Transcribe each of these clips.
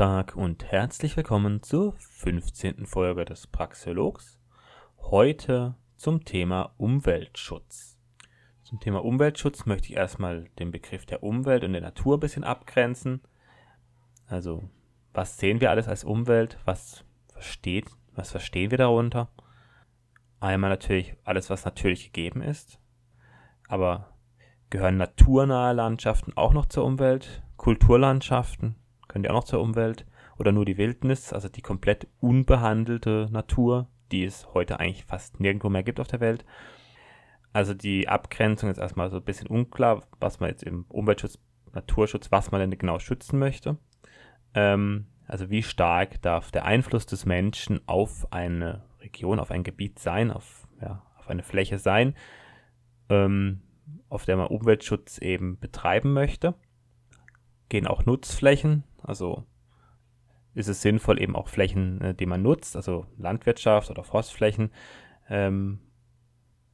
Tag und herzlich willkommen zur 15. Folge des Praxiologs. Heute zum Thema Umweltschutz. Zum Thema Umweltschutz möchte ich erstmal den Begriff der Umwelt und der Natur ein bisschen abgrenzen. Also, was sehen wir alles als Umwelt? Was versteht, was verstehen wir darunter? Einmal natürlich alles, was natürlich gegeben ist. Aber gehören naturnahe Landschaften auch noch zur Umwelt? Kulturlandschaften? Können die auch noch zur Umwelt oder nur die Wildnis, also die komplett unbehandelte Natur, die es heute eigentlich fast nirgendwo mehr gibt auf der Welt. Also die Abgrenzung ist erstmal so ein bisschen unklar, was man jetzt im Umweltschutz, Naturschutz, was man denn genau schützen möchte. Ähm, also wie stark darf der Einfluss des Menschen auf eine Region, auf ein Gebiet sein, auf, ja, auf eine Fläche sein, ähm, auf der man Umweltschutz eben betreiben möchte. Gehen auch Nutzflächen also ist es sinnvoll, eben auch Flächen, äh, die man nutzt, also Landwirtschaft oder Forstflächen, ähm,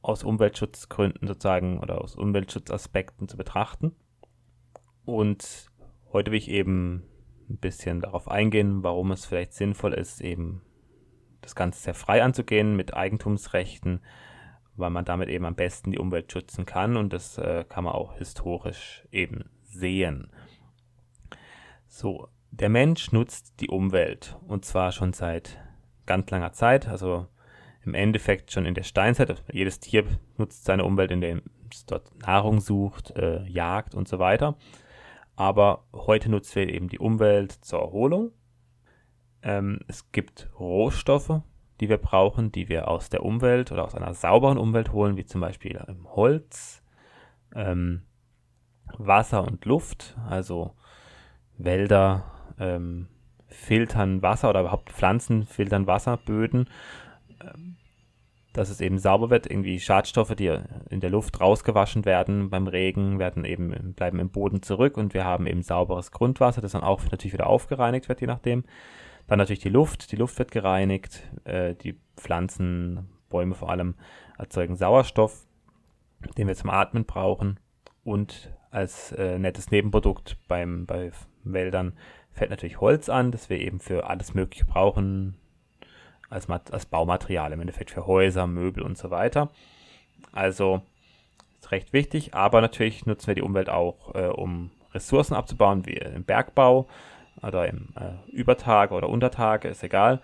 aus Umweltschutzgründen sozusagen oder aus Umweltschutzaspekten zu betrachten. Und heute will ich eben ein bisschen darauf eingehen, warum es vielleicht sinnvoll ist, eben das Ganze sehr frei anzugehen mit Eigentumsrechten, weil man damit eben am besten die Umwelt schützen kann und das äh, kann man auch historisch eben sehen. So, der Mensch nutzt die Umwelt und zwar schon seit ganz langer Zeit, also im Endeffekt schon in der Steinzeit. Also jedes Tier nutzt seine Umwelt, indem es dort Nahrung sucht, äh, jagt und so weiter. Aber heute nutzen wir eben die Umwelt zur Erholung. Ähm, es gibt Rohstoffe, die wir brauchen, die wir aus der Umwelt oder aus einer sauberen Umwelt holen, wie zum Beispiel Holz, ähm, Wasser und Luft, also Wälder ähm, filtern Wasser oder überhaupt Pflanzen filtern Wasserböden, ähm, dass es eben sauber wird. Irgendwie Schadstoffe, die in der Luft rausgewaschen werden beim Regen, werden eben bleiben im Boden zurück und wir haben eben sauberes Grundwasser, das dann auch natürlich wieder aufgereinigt wird, je nachdem. Dann natürlich die Luft, die Luft wird gereinigt, äh, die Pflanzen, Bäume vor allem erzeugen Sauerstoff, den wir zum Atmen brauchen und als äh, nettes Nebenprodukt beim, bei Wäldern fällt natürlich Holz an, das wir eben für alles Mögliche brauchen, als, als Baumaterial, im Endeffekt für Häuser, Möbel und so weiter. Also ist recht wichtig, aber natürlich nutzen wir die Umwelt auch, äh, um Ressourcen abzubauen, wie im Bergbau oder im äh, Übertage oder Untertage, ist egal.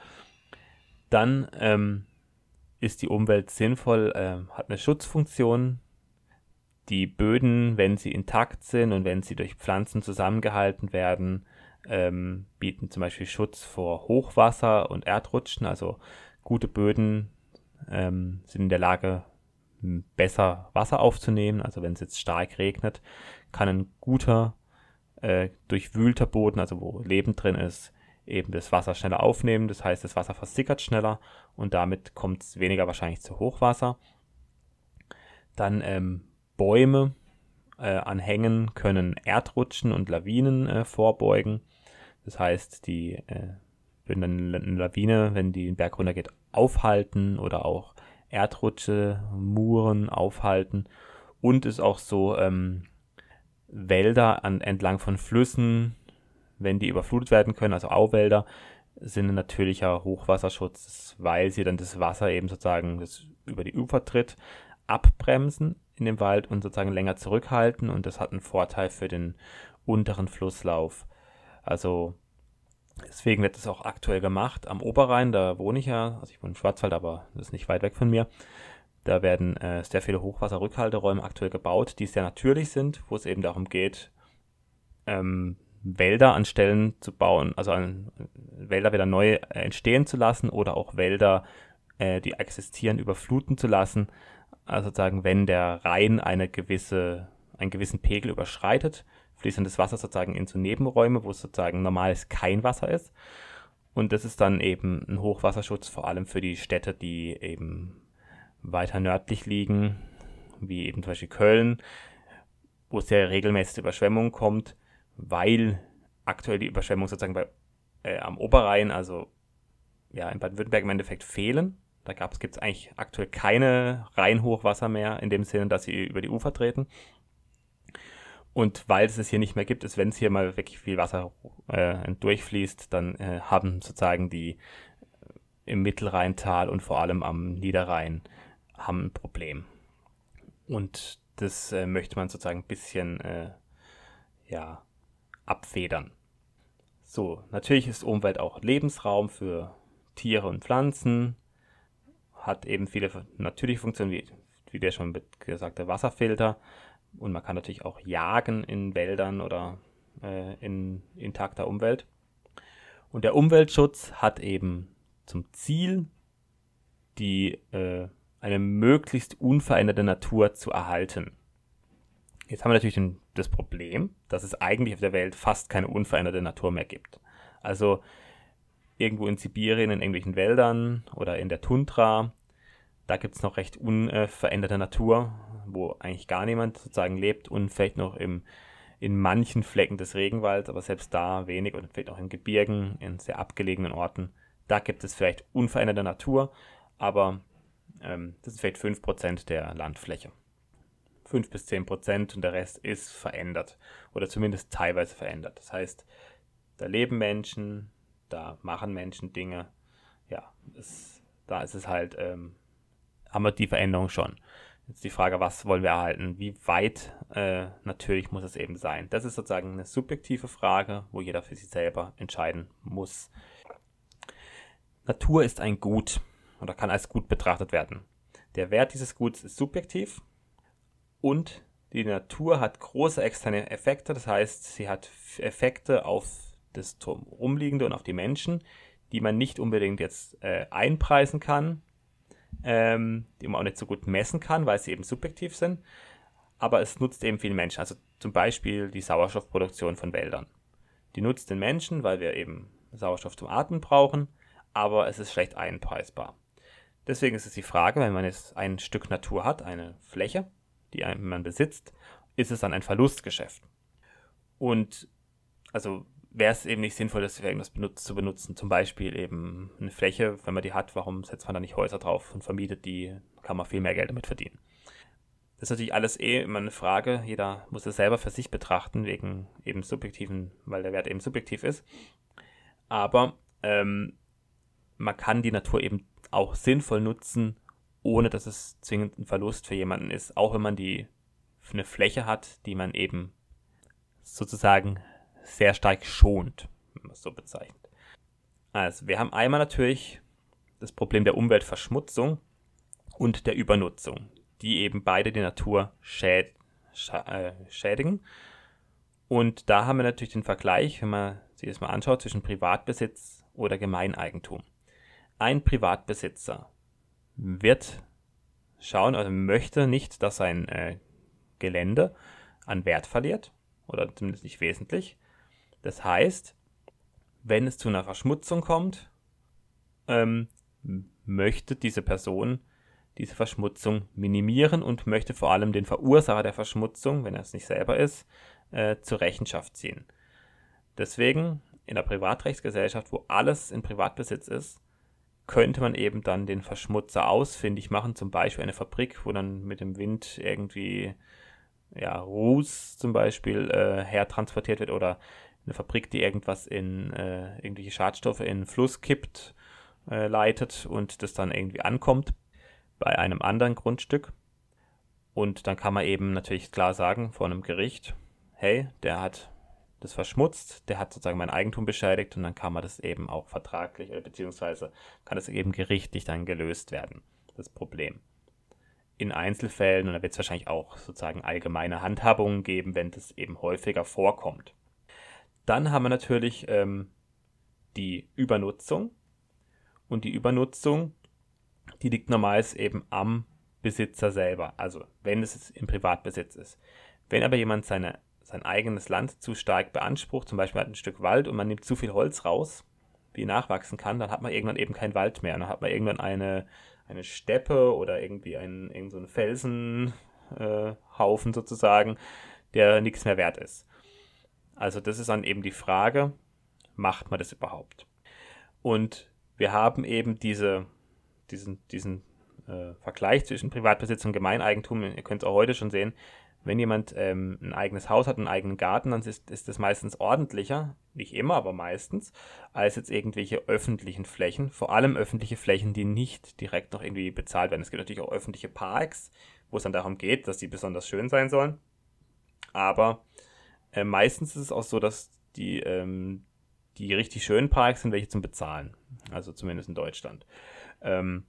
Dann ähm, ist die Umwelt sinnvoll, äh, hat eine Schutzfunktion die Böden, wenn sie intakt sind und wenn sie durch Pflanzen zusammengehalten werden, ähm, bieten zum Beispiel Schutz vor Hochwasser und Erdrutschen. Also gute Böden ähm, sind in der Lage, besser Wasser aufzunehmen. Also wenn es jetzt stark regnet, kann ein guter, äh, durchwühlter Boden, also wo Leben drin ist, eben das Wasser schneller aufnehmen. Das heißt, das Wasser versickert schneller und damit kommt es weniger wahrscheinlich zu Hochwasser. Dann ähm, Bäume äh, an können Erdrutschen und Lawinen äh, vorbeugen. Das heißt, die äh, würden dann eine Lawine, wenn die den Berg runtergeht, aufhalten oder auch Erdrutsche, Muren aufhalten. Und ist auch so, ähm, Wälder an, entlang von Flüssen, wenn die überflutet werden können, also Auwälder, sind ein natürlicher Hochwasserschutz, weil sie dann das Wasser eben sozusagen das über die Ufer tritt, abbremsen in dem Wald und sozusagen länger zurückhalten und das hat einen Vorteil für den unteren Flusslauf. Also deswegen wird das auch aktuell gemacht. Am Oberrhein, da wohne ich ja, also ich wohne im Schwarzwald, aber das ist nicht weit weg von mir. Da werden äh, sehr viele Hochwasserrückhalteräume aktuell gebaut, die sehr natürlich sind, wo es eben darum geht, ähm, Wälder an Stellen zu bauen, also an, Wälder wieder neu entstehen zu lassen oder auch Wälder, äh, die existieren, überfluten zu lassen, also sozusagen, wenn der Rhein eine gewisse, einen gewissen Pegel überschreitet, das Wasser sozusagen in so Nebenräume, wo es sozusagen normales kein Wasser ist. Und das ist dann eben ein Hochwasserschutz, vor allem für die Städte, die eben weiter nördlich liegen, wie eben zum Beispiel Köln, wo es sehr regelmäßig zu Überschwemmungen kommt, weil aktuell die Überschwemmungen sozusagen bei, äh, am Oberrhein, also ja, in Baden-Württemberg im Endeffekt fehlen. Da gibt es eigentlich aktuell keine Rheinhochwasser mehr, in dem Sinne, dass sie über die Ufer treten. Und weil es es hier nicht mehr gibt, ist, wenn es hier mal wirklich viel Wasser äh, durchfließt, dann äh, haben sozusagen die äh, im Mittelrheintal und vor allem am Niederrhein haben ein Problem. Und das äh, möchte man sozusagen ein bisschen äh, ja, abfedern. So, natürlich ist Umwelt auch Lebensraum für Tiere und Pflanzen, hat eben viele natürliche Funktionen, wie, wie der schon gesagte Wasserfilter. Und man kann natürlich auch jagen in Wäldern oder äh, in intakter Umwelt. Und der Umweltschutz hat eben zum Ziel, die äh, eine möglichst unveränderte Natur zu erhalten. Jetzt haben wir natürlich den, das Problem, dass es eigentlich auf der Welt fast keine unveränderte Natur mehr gibt. Also irgendwo in Sibirien, in irgendwelchen Wäldern oder in der Tundra, da gibt es noch recht unveränderte Natur, wo eigentlich gar niemand sozusagen lebt und vielleicht noch im, in manchen Flecken des Regenwalds, aber selbst da wenig und vielleicht auch in Gebirgen, in sehr abgelegenen Orten. Da gibt es vielleicht unveränderte Natur, aber ähm, das ist vielleicht 5% der Landfläche. 5 bis 10% und der Rest ist verändert oder zumindest teilweise verändert. Das heißt, da leben Menschen, da machen Menschen Dinge. Ja, es, da ist es halt, ähm, haben wir die Veränderung schon. Jetzt die Frage, was wollen wir erhalten? Wie weit äh, natürlich muss es eben sein? Das ist sozusagen eine subjektive Frage, wo jeder für sich selber entscheiden muss. Natur ist ein Gut oder kann als Gut betrachtet werden. Der Wert dieses Guts ist subjektiv und die Natur hat große externe Effekte, das heißt, sie hat Effekte auf das Rumliegende und auf die Menschen, die man nicht unbedingt jetzt äh, einpreisen kann, ähm, die man auch nicht so gut messen kann, weil sie eben subjektiv sind. Aber es nutzt eben viele Menschen. Also zum Beispiel die Sauerstoffproduktion von Wäldern. Die nutzt den Menschen, weil wir eben Sauerstoff zum Atmen brauchen, aber es ist schlecht einpreisbar. Deswegen ist es die Frage, wenn man jetzt ein Stück Natur hat, eine Fläche, die man besitzt, ist es dann ein Verlustgeschäft. Und also wäre es eben nicht sinnvoll, das für irgendwas benutzt, zu benutzen. Zum Beispiel eben eine Fläche, wenn man die hat, warum setzt man da nicht Häuser drauf und vermietet die, kann man viel mehr Geld damit verdienen. Das ist natürlich alles eh immer eine Frage. Jeder muss es selber für sich betrachten, wegen eben subjektiven, weil der Wert eben subjektiv ist. Aber ähm, man kann die Natur eben auch sinnvoll nutzen, ohne dass es zwingend ein Verlust für jemanden ist. Auch wenn man die eine Fläche hat, die man eben sozusagen sehr stark schont, wenn man es so bezeichnet. Also, wir haben einmal natürlich das Problem der Umweltverschmutzung und der Übernutzung, die eben beide die Natur schäd äh, schädigen. Und da haben wir natürlich den Vergleich, wenn man sich das mal anschaut, zwischen Privatbesitz oder Gemeineigentum. Ein Privatbesitzer wird schauen, also möchte nicht, dass sein äh, Gelände an Wert verliert oder zumindest nicht wesentlich. Das heißt, wenn es zu einer Verschmutzung kommt, ähm, möchte diese Person diese Verschmutzung minimieren und möchte vor allem den Verursacher der Verschmutzung, wenn er es nicht selber ist, äh, zur Rechenschaft ziehen. Deswegen in der Privatrechtsgesellschaft, wo alles in Privatbesitz ist, könnte man eben dann den Verschmutzer ausfindig machen, zum Beispiel eine Fabrik, wo dann mit dem Wind irgendwie ja, Ruß zum Beispiel äh, hertransportiert wird oder eine Fabrik, die irgendwas in äh, irgendwelche Schadstoffe in den Fluss kippt, äh, leitet und das dann irgendwie ankommt bei einem anderen Grundstück. Und dann kann man eben natürlich klar sagen vor einem Gericht, hey, der hat das verschmutzt, der hat sozusagen mein Eigentum beschädigt und dann kann man das eben auch vertraglich beziehungsweise kann das eben gerichtlich dann gelöst werden, das Problem. In Einzelfällen, und da wird es wahrscheinlich auch sozusagen allgemeine Handhabungen geben, wenn das eben häufiger vorkommt. Dann haben wir natürlich ähm, die Übernutzung. Und die Übernutzung, die liegt normalerweise eben am Besitzer selber, also wenn es im Privatbesitz ist. Wenn aber jemand seine, sein eigenes Land zu stark beansprucht, zum Beispiel hat ein Stück Wald und man nimmt zu viel Holz raus, wie nachwachsen kann, dann hat man irgendwann eben keinen Wald mehr. Dann hat man irgendwann eine, eine Steppe oder irgendwie einen, so Felsenhaufen äh, sozusagen, der nichts mehr wert ist. Also das ist dann eben die Frage, macht man das überhaupt? Und wir haben eben diese, diesen, diesen äh, Vergleich zwischen Privatbesitz und Gemeineigentum, ihr könnt es auch heute schon sehen, wenn jemand ähm, ein eigenes Haus hat, einen eigenen Garten, dann ist, ist das meistens ordentlicher, nicht immer, aber meistens, als jetzt irgendwelche öffentlichen Flächen. Vor allem öffentliche Flächen, die nicht direkt noch irgendwie bezahlt werden. Es gibt natürlich auch öffentliche Parks, wo es dann darum geht, dass die besonders schön sein sollen. Aber äh, meistens ist es auch so, dass die, ähm, die richtig schönen Parks sind welche zum Bezahlen. Also zumindest in Deutschland. Ähm,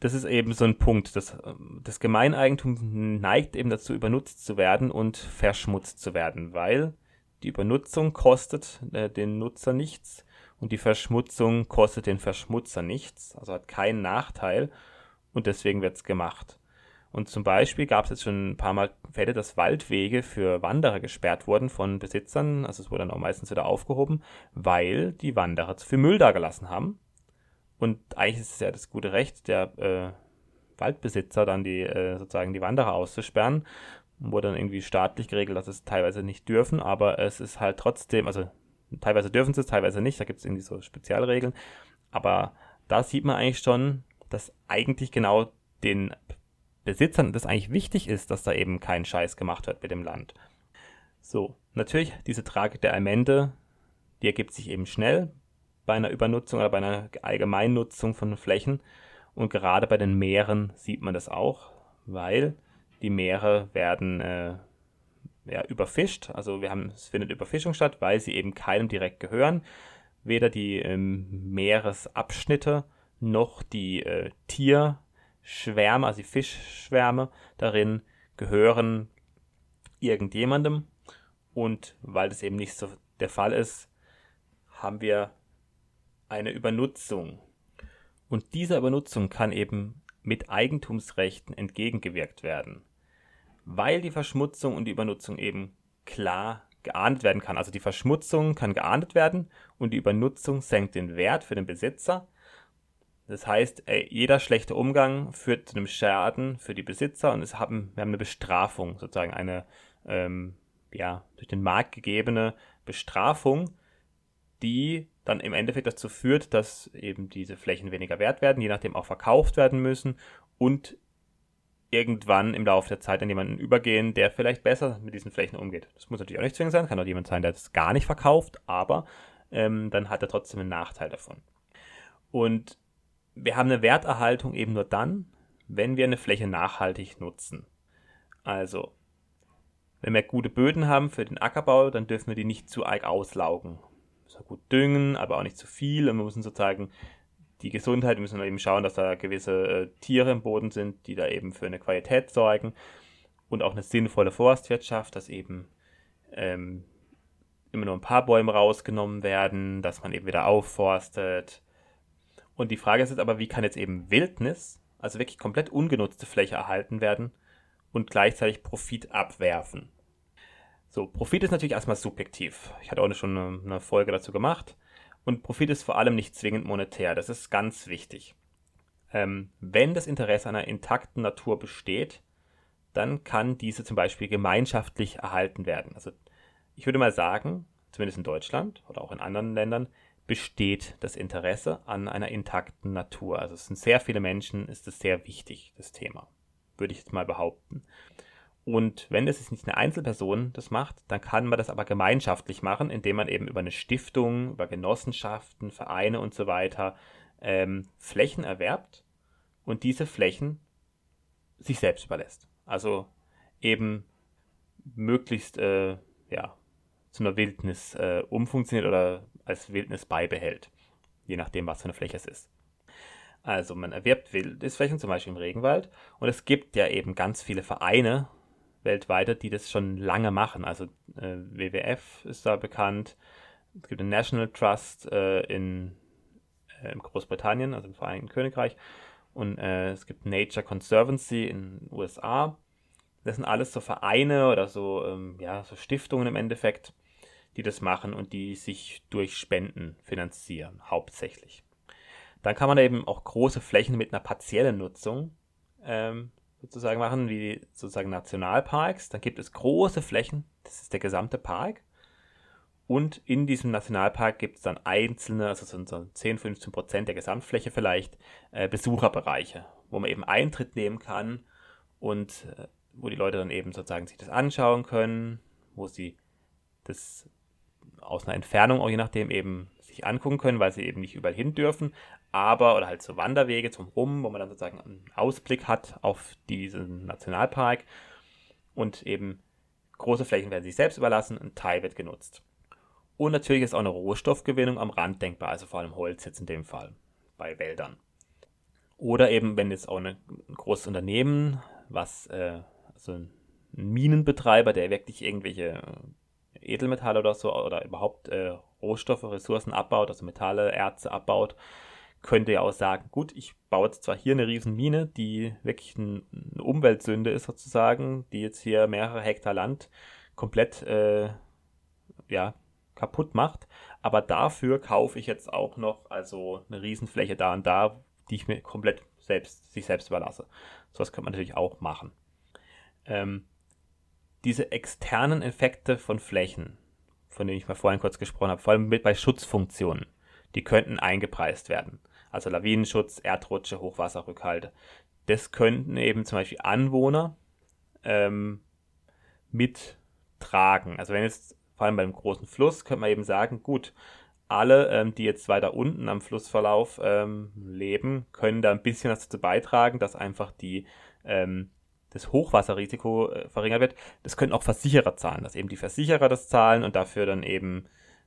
das ist eben so ein Punkt. Das, das Gemeineigentum neigt eben dazu, übernutzt zu werden und verschmutzt zu werden, weil die Übernutzung kostet äh, den Nutzer nichts und die Verschmutzung kostet den Verschmutzer nichts, also hat keinen Nachteil und deswegen wird es gemacht. Und zum Beispiel gab es jetzt schon ein paar Mal Fälle, dass Waldwege für Wanderer gesperrt wurden von Besitzern, also es wurde dann auch meistens wieder aufgehoben, weil die Wanderer zu viel Müll dagelassen haben und eigentlich ist es ja das gute Recht der äh, Waldbesitzer, dann die äh, sozusagen die Wanderer auszusperren. Wurde dann irgendwie staatlich geregelt, dass es teilweise nicht dürfen, aber es ist halt trotzdem, also teilweise dürfen sie es, teilweise nicht, da gibt es irgendwie so Spezialregeln. Aber da sieht man eigentlich schon, dass eigentlich genau den Besitzern das eigentlich wichtig ist, dass da eben kein Scheiß gemacht wird mit dem Land. So, natürlich, diese Tragik der Allmende, die ergibt sich eben schnell bei einer Übernutzung oder bei einer Allgemeinnutzung von Flächen. Und gerade bei den Meeren sieht man das auch, weil die Meere werden äh, ja, überfischt. Also wir haben, es findet Überfischung statt, weil sie eben keinem direkt gehören. Weder die ähm, Meeresabschnitte noch die äh, Tierschwärme, also die Fischschwärme darin gehören irgendjemandem. Und weil das eben nicht so der Fall ist, haben wir eine Übernutzung. Und dieser Übernutzung kann eben mit Eigentumsrechten entgegengewirkt werden, weil die Verschmutzung und die Übernutzung eben klar geahndet werden kann. Also die Verschmutzung kann geahndet werden und die Übernutzung senkt den Wert für den Besitzer. Das heißt, jeder schlechte Umgang führt zu einem Schaden für die Besitzer und es haben, wir haben eine Bestrafung, sozusagen eine ähm, ja, durch den Markt gegebene Bestrafung, die dann im Endeffekt dazu führt, dass eben diese Flächen weniger wert werden, je nachdem auch verkauft werden müssen und irgendwann im Laufe der Zeit an jemanden übergehen, der vielleicht besser mit diesen Flächen umgeht. Das muss natürlich auch nicht zwingend sein, kann auch jemand sein, der das gar nicht verkauft, aber ähm, dann hat er trotzdem einen Nachteil davon. Und wir haben eine Werterhaltung eben nur dann, wenn wir eine Fläche nachhaltig nutzen. Also, wenn wir gute Böden haben für den Ackerbau, dann dürfen wir die nicht zu arg auslaugen so gut düngen, aber auch nicht zu viel. Und wir müssen sozusagen die Gesundheit, wir müssen eben schauen, dass da gewisse äh, Tiere im Boden sind, die da eben für eine Qualität sorgen. Und auch eine sinnvolle Forstwirtschaft, dass eben ähm, immer nur ein paar Bäume rausgenommen werden, dass man eben wieder aufforstet. Und die Frage ist jetzt aber, wie kann jetzt eben Wildnis, also wirklich komplett ungenutzte Fläche erhalten werden und gleichzeitig Profit abwerfen? So, Profit ist natürlich erstmal subjektiv. Ich hatte auch schon eine, Folge dazu gemacht. Und Profit ist vor allem nicht zwingend monetär. Das ist ganz wichtig. Ähm, wenn das Interesse einer intakten Natur besteht, dann kann diese zum Beispiel gemeinschaftlich erhalten werden. Also ich würde mal sagen, zumindest in Deutschland oder auch in anderen Ländern, besteht das Interesse an einer intakten Natur. Also es sind sehr viele Menschen, ist es sehr wichtig, das Thema. Würde ich jetzt mal behaupten. Und wenn das jetzt nicht eine Einzelperson das macht, dann kann man das aber gemeinschaftlich machen, indem man eben über eine Stiftung, über Genossenschaften, Vereine und so weiter ähm, Flächen erwerbt und diese Flächen sich selbst überlässt. Also eben möglichst äh, ja, zu einer Wildnis äh, umfunktioniert oder als Wildnis beibehält, je nachdem, was für eine Fläche es ist. Also man erwirbt Wildnisflächen, zum Beispiel im Regenwald, und es gibt ja eben ganz viele Vereine weltweit, die das schon lange machen. Also äh, WWF ist da bekannt. Es gibt den National Trust äh, in, äh, Großbritannien, also im Vereinigten Königreich. Und äh, es gibt Nature Conservancy in den USA. Das sind alles so Vereine oder so, ähm, ja, so Stiftungen im Endeffekt, die das machen und die sich durch Spenden finanzieren, hauptsächlich. Dann kann man eben auch große Flächen mit einer partiellen Nutzung ähm, sozusagen machen, wie sozusagen Nationalparks. Dann gibt es große Flächen, das ist der gesamte Park. Und in diesem Nationalpark gibt es dann einzelne, also so 10, 15 Prozent der Gesamtfläche vielleicht, äh, Besucherbereiche, wo man eben Eintritt nehmen kann und äh, wo die Leute dann eben sozusagen sich das anschauen können, wo sie das aus einer Entfernung auch je nachdem eben sich angucken können, weil sie eben nicht überall hin dürfen, aber oder halt so Wanderwege zum Rum, wo man dann sozusagen einen Ausblick hat auf diesen Nationalpark und eben große Flächen werden sich selbst überlassen, ein Teil wird genutzt. Und natürlich ist auch eine Rohstoffgewinnung am Rand denkbar, also vor allem Holz jetzt in dem Fall bei Wäldern. Oder eben, wenn jetzt auch ein großes Unternehmen, was äh, also ein Minenbetreiber, der wirklich irgendwelche Edelmetalle oder so oder überhaupt äh, Rohstoffe, Ressourcen abbaut, also Metalle, Erze abbaut, könnte ja auch sagen, gut, ich baue jetzt zwar hier eine riesen Mine, die wirklich ein, eine Umweltsünde ist sozusagen, die jetzt hier mehrere Hektar Land komplett äh, ja, kaputt macht, aber dafür kaufe ich jetzt auch noch also eine Riesenfläche da und da, die ich mir komplett selbst, sich selbst überlasse. So was könnte man natürlich auch machen. Ähm, diese externen Effekte von Flächen, von denen ich mal vorhin kurz gesprochen habe, vor allem bei Schutzfunktionen, die könnten eingepreist werden. Also Lawinenschutz, Erdrutsche, Hochwasserrückhalte. Das könnten eben zum Beispiel Anwohner ähm, mittragen. Also wenn jetzt vor allem beim großen Fluss, könnte man eben sagen, gut, alle, ähm, die jetzt weiter unten am Flussverlauf ähm, leben, können da ein bisschen dazu beitragen, dass einfach die ähm, das Hochwasserrisiko äh, verringert wird. Das können auch Versicherer zahlen, dass eben die Versicherer das zahlen und dafür dann eben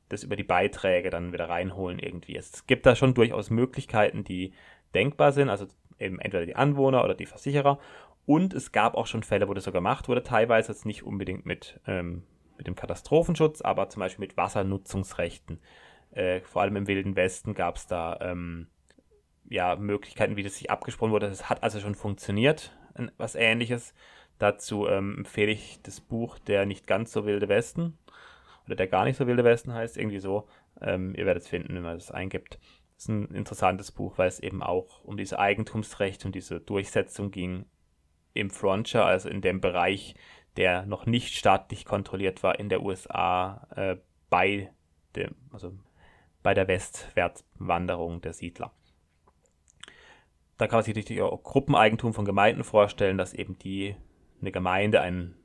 das über die Beiträge dann wieder reinholen irgendwie. Es gibt da schon durchaus Möglichkeiten, die denkbar sind, also eben entweder die Anwohner oder die Versicherer. Und es gab auch schon Fälle, wo das so gemacht wurde, teilweise jetzt nicht unbedingt mit, ähm, mit dem Katastrophenschutz, aber zum Beispiel mit Wassernutzungsrechten. Äh, vor allem im Wilden Westen gab es da ähm, ja, Möglichkeiten, wie das sich abgesprochen wurde. Das hat also schon funktioniert was ähnliches. Dazu ähm, empfehle ich das Buch Der nicht ganz so wilde Westen oder der gar nicht so wilde Westen heißt, irgendwie so. Ähm, ihr werdet es finden, wenn man das eingibt. Das ist ein interessantes Buch, weil es eben auch um diese Eigentumsrechte und diese Durchsetzung ging im Frontier, also in dem Bereich, der noch nicht staatlich kontrolliert war in der USA äh, bei dem, also bei der Westwärtswanderung der Siedler da kann man sich natürlich auch Gruppeneigentum von Gemeinden vorstellen, dass eben die eine Gemeinde einen,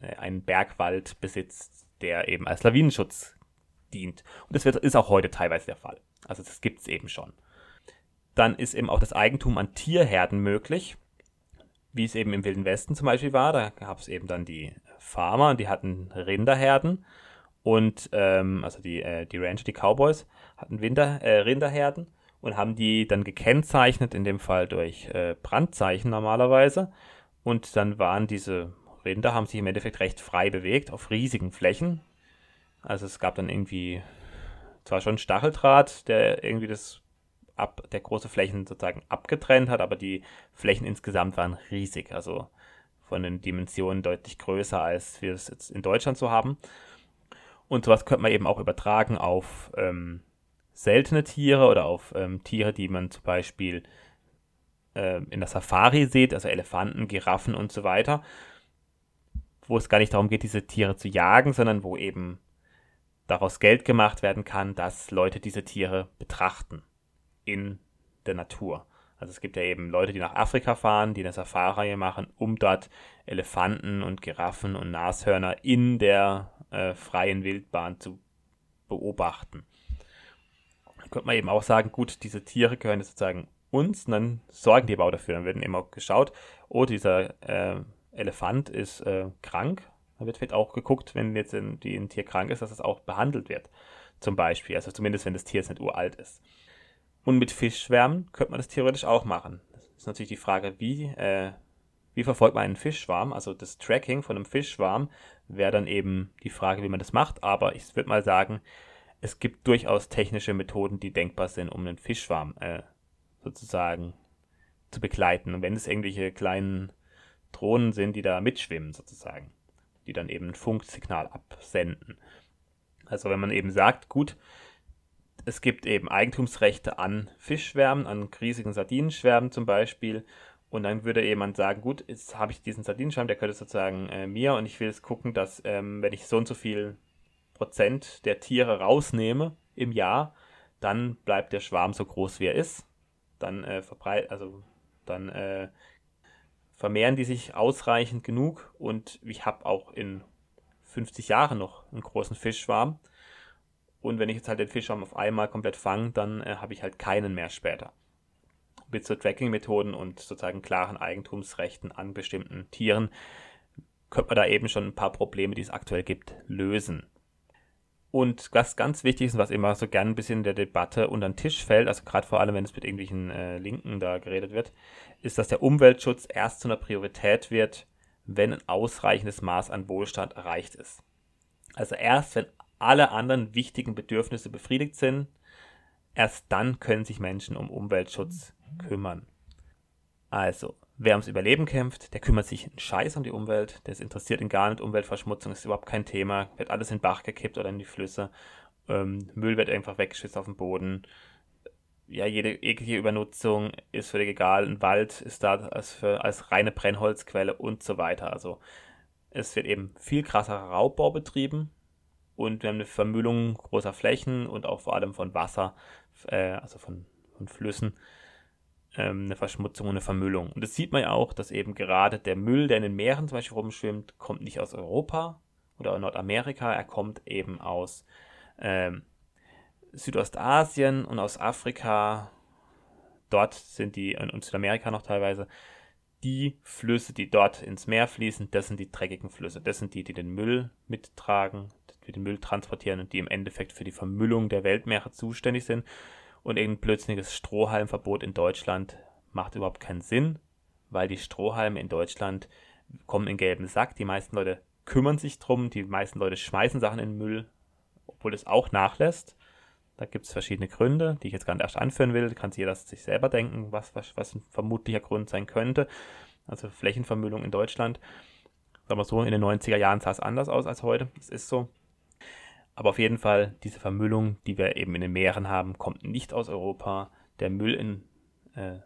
äh, einen Bergwald besitzt, der eben als Lawinenschutz dient. Und das wird, ist auch heute teilweise der Fall. Also das gibt es eben schon. Dann ist eben auch das Eigentum an Tierherden möglich, wie es eben im Wilden Westen zum Beispiel war. Da gab es eben dann die Farmer, die hatten Rinderherden und ähm, also die, äh, die Rancher, die Cowboys hatten Winter, äh, Rinderherden und haben die dann gekennzeichnet, in dem Fall durch äh, Brandzeichen normalerweise. Und dann waren diese Rinder, haben sich im Endeffekt recht frei bewegt auf riesigen Flächen. Also es gab dann irgendwie zwar schon Stacheldraht, der irgendwie das ab, der große Flächen sozusagen abgetrennt hat, aber die Flächen insgesamt waren riesig, also von den Dimensionen deutlich größer, als wir es jetzt in Deutschland so haben. Und sowas könnte man eben auch übertragen auf ähm, seltene Tiere oder auf ähm, Tiere, die man zum Beispiel äh, in der Safari sieht, also Elefanten, Giraffen und so weiter, wo es gar nicht darum geht, diese Tiere zu jagen, sondern wo eben daraus Geld gemacht werden kann, dass Leute diese Tiere betrachten in der Natur. Also es gibt ja eben Leute, die nach Afrika fahren, die eine Safari machen, um dort Elefanten und Giraffen und Nashörner in der äh, freien Wildbahn zu beobachten könnte man eben auch sagen, gut, diese Tiere gehören sozusagen uns und dann sorgen die aber auch dafür. Dann eben auch geschaut, oh, dieser äh, Elefant ist äh, krank. Dann wird vielleicht auch geguckt, wenn jetzt ein, die, ein Tier krank ist, dass es auch behandelt wird. Zum Beispiel. Also zumindest, wenn das Tier jetzt nicht uralt ist. Und mit Fischschwärmen könnte man das theoretisch auch machen. Das ist natürlich die Frage, wie, äh, wie verfolgt man einen Fischschwarm? Also das Tracking von einem Fischschwarm wäre dann eben die Frage, wie man das macht. Aber ich würde mal sagen, es gibt durchaus technische Methoden, die denkbar sind, um einen Fischschwarm äh, sozusagen zu begleiten. Und wenn es irgendwelche kleinen Drohnen sind, die da mitschwimmen sozusagen, die dann eben ein Funksignal absenden. Also wenn man eben sagt, gut, es gibt eben Eigentumsrechte an Fischschwärmen, an riesigen Sardinenschwärmen zum Beispiel. Und dann würde jemand sagen, gut, jetzt habe ich diesen Sardinenschwarm, der gehört sozusagen äh, mir und ich will jetzt gucken, dass ähm, wenn ich so und so viel Prozent der Tiere rausnehme im Jahr, dann bleibt der Schwarm so groß wie er ist. Dann äh, also dann äh, vermehren die sich ausreichend genug und ich habe auch in 50 Jahren noch einen großen Fischschwarm. Und wenn ich jetzt halt den Fischschwarm auf einmal komplett fange, dann äh, habe ich halt keinen mehr später. Mit so Tracking-Methoden und sozusagen klaren Eigentumsrechten an bestimmten Tieren könnte man da eben schon ein paar Probleme, die es aktuell gibt, lösen. Und was ganz wichtig ist, was immer so gern ein bisschen in der Debatte unter den Tisch fällt, also gerade vor allem, wenn es mit irgendwelchen äh, Linken da geredet wird, ist, dass der Umweltschutz erst zu einer Priorität wird, wenn ein ausreichendes Maß an Wohlstand erreicht ist. Also erst, wenn alle anderen wichtigen Bedürfnisse befriedigt sind, erst dann können sich Menschen um Umweltschutz kümmern. Also, wer ums Überleben kämpft, der kümmert sich einen Scheiß um die Umwelt, der interessiert ihn gar nicht, Umweltverschmutzung ist überhaupt kein Thema, wird alles in den Bach gekippt oder in die Flüsse, ähm, Müll wird einfach weggeschützt auf den Boden, ja, jede eklige Übernutzung ist völlig egal, ein Wald ist da als, für, als reine Brennholzquelle und so weiter. Also es wird eben viel krasser Raubbau betrieben und wir haben eine Vermüllung großer Flächen und auch vor allem von Wasser, äh, also von, von Flüssen, ähm, eine Verschmutzung und eine Vermüllung. Und das sieht man ja auch, dass eben gerade der Müll, der in den Meeren zum Beispiel rumschwimmt, kommt nicht aus Europa oder Nordamerika, er kommt eben aus ähm, Südostasien und aus Afrika. Dort sind die, und Südamerika noch teilweise, die Flüsse, die dort ins Meer fließen, das sind die dreckigen Flüsse. Das sind die, die den Müll mittragen, die den Müll transportieren und die im Endeffekt für die Vermüllung der Weltmeere zuständig sind. Und irgendein blödsinniges Strohhalmverbot in Deutschland macht überhaupt keinen Sinn, weil die Strohhalme in Deutschland kommen in gelben Sack. Die meisten Leute kümmern sich drum, die meisten Leute schmeißen Sachen in den Müll, obwohl es auch nachlässt. Da gibt es verschiedene Gründe, die ich jetzt gar nicht erst anführen will. Kann jeder sich selber denken, was, was, was ein vermutlicher Grund sein könnte. Also Flächenvermüllung in Deutschland. Sagen wir so, in den 90er Jahren sah es anders aus als heute. Das ist so. Aber auf jeden Fall, diese Vermüllung, die wir eben in den Meeren haben, kommt nicht aus Europa. Der Müll in, äh,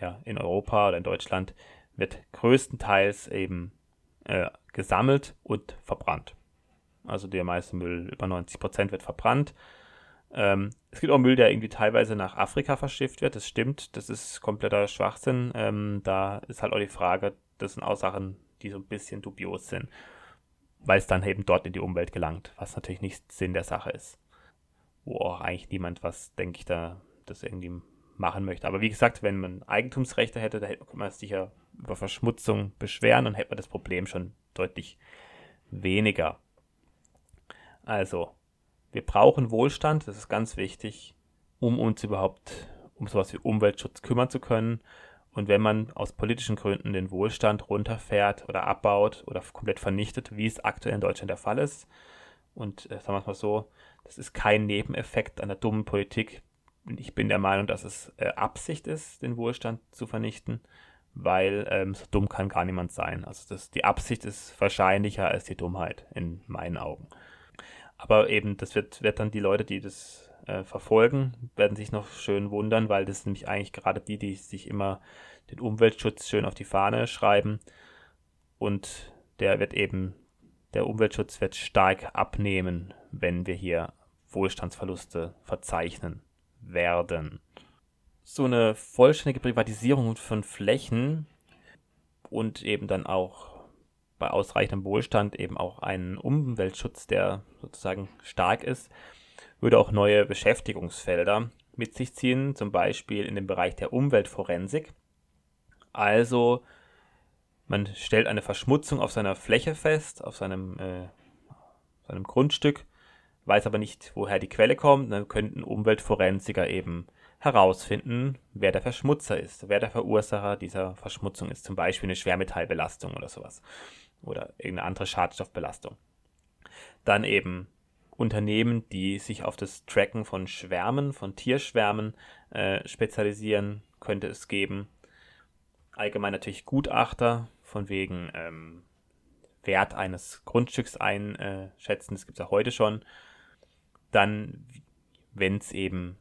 ja, in Europa oder in Deutschland wird größtenteils eben äh, gesammelt und verbrannt. Also der meiste Müll, über 90 Prozent, wird verbrannt. Ähm, es gibt auch Müll, der irgendwie teilweise nach Afrika verschifft wird. Das stimmt, das ist kompletter Schwachsinn. Ähm, da ist halt auch die Frage, das sind auch Sachen, die so ein bisschen dubios sind, weil es dann eben dort in die Umwelt gelangt, was natürlich nicht Sinn der Sache ist. Wo auch eigentlich niemand was, denke ich, da das irgendwie machen möchte. Aber wie gesagt, wenn man Eigentumsrechte hätte, da hätte man sich ja über Verschmutzung beschweren dann hätte man das Problem schon deutlich weniger. Also, wir brauchen Wohlstand, das ist ganz wichtig, um uns überhaupt um sowas wie Umweltschutz kümmern zu können. Und wenn man aus politischen Gründen den Wohlstand runterfährt oder abbaut oder komplett vernichtet, wie es aktuell in Deutschland der Fall ist, und äh, sagen wir es mal so, das ist kein Nebeneffekt einer dummen Politik. Ich bin der Meinung, dass es äh, Absicht ist, den Wohlstand zu vernichten, weil ähm, so dumm kann gar niemand sein. Also das, die Absicht ist wahrscheinlicher als die Dummheit in meinen Augen. Aber eben, das wird, wird dann die Leute, die das äh, verfolgen, werden sich noch schön wundern, weil das nämlich eigentlich gerade die, die sich immer den Umweltschutz schön auf die Fahne schreiben. Und der wird eben, der Umweltschutz wird stark abnehmen, wenn wir hier Wohlstandsverluste verzeichnen werden. So eine vollständige Privatisierung von Flächen und eben dann auch bei ausreichendem Wohlstand eben auch einen Umweltschutz, der sozusagen stark ist, würde auch neue Beschäftigungsfelder mit sich ziehen, zum Beispiel in dem Bereich der Umweltforensik. Also man stellt eine Verschmutzung auf seiner Fläche fest, auf seinem, äh, seinem Grundstück, weiß aber nicht, woher die Quelle kommt. Dann könnten Umweltforensiker eben herausfinden, wer der Verschmutzer ist, wer der Verursacher dieser Verschmutzung ist, zum Beispiel eine Schwermetallbelastung oder sowas oder irgendeine andere Schadstoffbelastung. Dann eben Unternehmen, die sich auf das Tracken von Schwärmen, von Tierschwärmen äh, spezialisieren, könnte es geben. Allgemein natürlich Gutachter, von wegen ähm, Wert eines Grundstücks einschätzen, das gibt es ja heute schon. Dann, wenn es eben,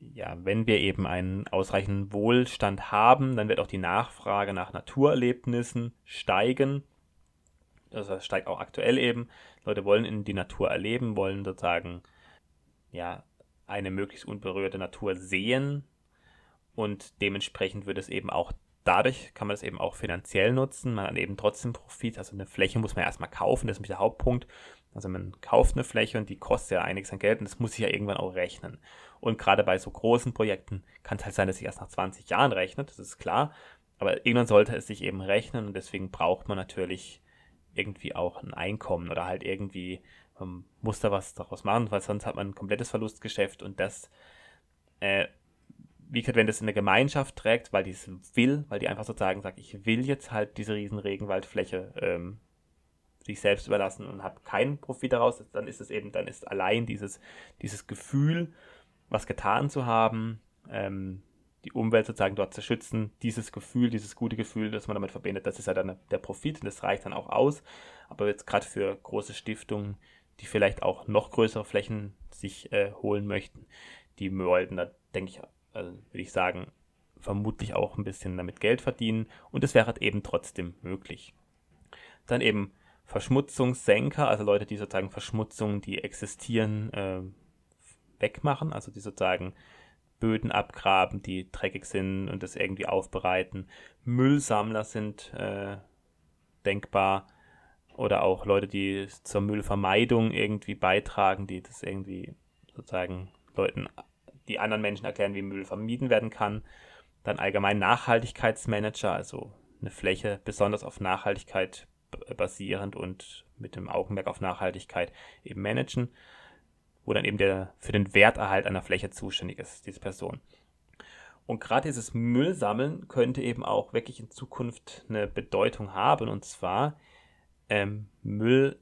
ja, wenn wir eben einen ausreichenden Wohlstand haben, dann wird auch die Nachfrage nach Naturerlebnissen steigen also das steigt auch aktuell eben. Leute wollen in die Natur erleben, wollen sozusagen ja eine möglichst unberührte Natur sehen und dementsprechend wird es eben auch dadurch kann man das eben auch finanziell nutzen. Man hat eben trotzdem Profit. Also eine Fläche muss man erstmal kaufen, das ist der Hauptpunkt. Also man kauft eine Fläche und die kostet ja einiges an Geld und das muss sich ja irgendwann auch rechnen. Und gerade bei so großen Projekten kann es halt sein, dass sich erst nach 20 Jahren rechnet, das ist klar. Aber irgendwann sollte es sich eben rechnen und deswegen braucht man natürlich irgendwie auch ein Einkommen oder halt irgendwie ähm, muss da was daraus machen, weil sonst hat man ein komplettes Verlustgeschäft und das, äh, wie gesagt, wenn das in der Gemeinschaft trägt, weil die es will, weil die einfach sozusagen sagt, ich will jetzt halt diese riesen Regenwaldfläche ähm, sich selbst überlassen und habe keinen Profit daraus, dann ist es eben, dann ist allein dieses, dieses Gefühl, was getan zu haben, ähm, die Umwelt sozusagen dort zu schützen, dieses Gefühl, dieses gute Gefühl, das man damit verbindet, das ist ja dann der Profit und das reicht dann auch aus. Aber jetzt gerade für große Stiftungen, die vielleicht auch noch größere Flächen sich äh, holen möchten, die wollten da, denke ich, also würde ich sagen, vermutlich auch ein bisschen damit Geld verdienen und es wäre halt eben trotzdem möglich. Dann eben Verschmutzungssenker, also Leute, die sozusagen Verschmutzungen, die existieren, äh, wegmachen, also die sozusagen Böden abgraben, die dreckig sind und das irgendwie aufbereiten. Müllsammler sind äh, denkbar oder auch Leute, die zur Müllvermeidung irgendwie beitragen, die das irgendwie sozusagen Leuten, die anderen Menschen erklären, wie Müll vermieden werden kann. Dann allgemein Nachhaltigkeitsmanager, also eine Fläche besonders auf Nachhaltigkeit basierend und mit dem Augenmerk auf Nachhaltigkeit eben managen, wo dann eben der für den Werterhalt einer Fläche zuständig ist, diese Person. Und gerade dieses Müllsammeln könnte eben auch wirklich in Zukunft eine Bedeutung haben. Und zwar, ähm, Müll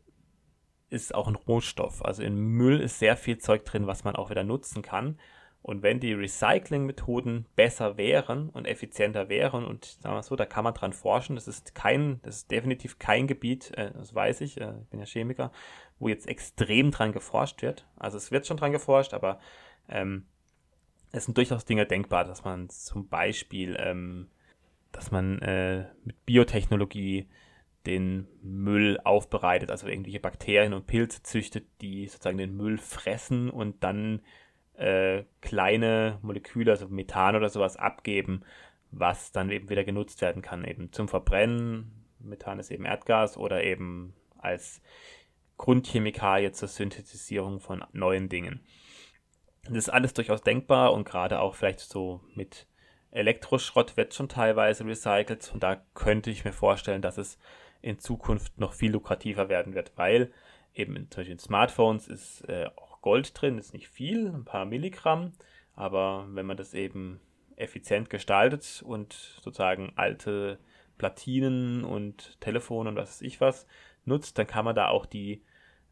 ist auch ein Rohstoff. Also in Müll ist sehr viel Zeug drin, was man auch wieder nutzen kann. Und wenn die Recycling-Methoden besser wären und effizienter wären, und sagen wir so, da kann man dran forschen, das ist kein, das ist definitiv kein Gebiet, äh, das weiß ich, äh, ich bin ja Chemiker, wo jetzt extrem dran geforscht wird. Also es wird schon dran geforscht, aber ähm, es sind durchaus Dinge denkbar, dass man zum Beispiel, ähm, dass man äh, mit Biotechnologie den Müll aufbereitet, also irgendwelche Bakterien und Pilze züchtet, die sozusagen den Müll fressen und dann äh, kleine Moleküle, also Methan oder sowas abgeben, was dann eben wieder genutzt werden kann, eben zum Verbrennen. Methan ist eben Erdgas oder eben als Grundchemikalie zur Synthetisierung von neuen Dingen. Das ist alles durchaus denkbar und gerade auch vielleicht so mit Elektroschrott wird schon teilweise recycelt und da könnte ich mir vorstellen, dass es in Zukunft noch viel lukrativer werden wird, weil eben zum Beispiel in Smartphones ist äh, auch Gold drin, ist nicht viel, ein paar Milligramm, aber wenn man das eben effizient gestaltet und sozusagen alte Platinen und Telefone und was weiß ich was nutzt, dann kann man da auch die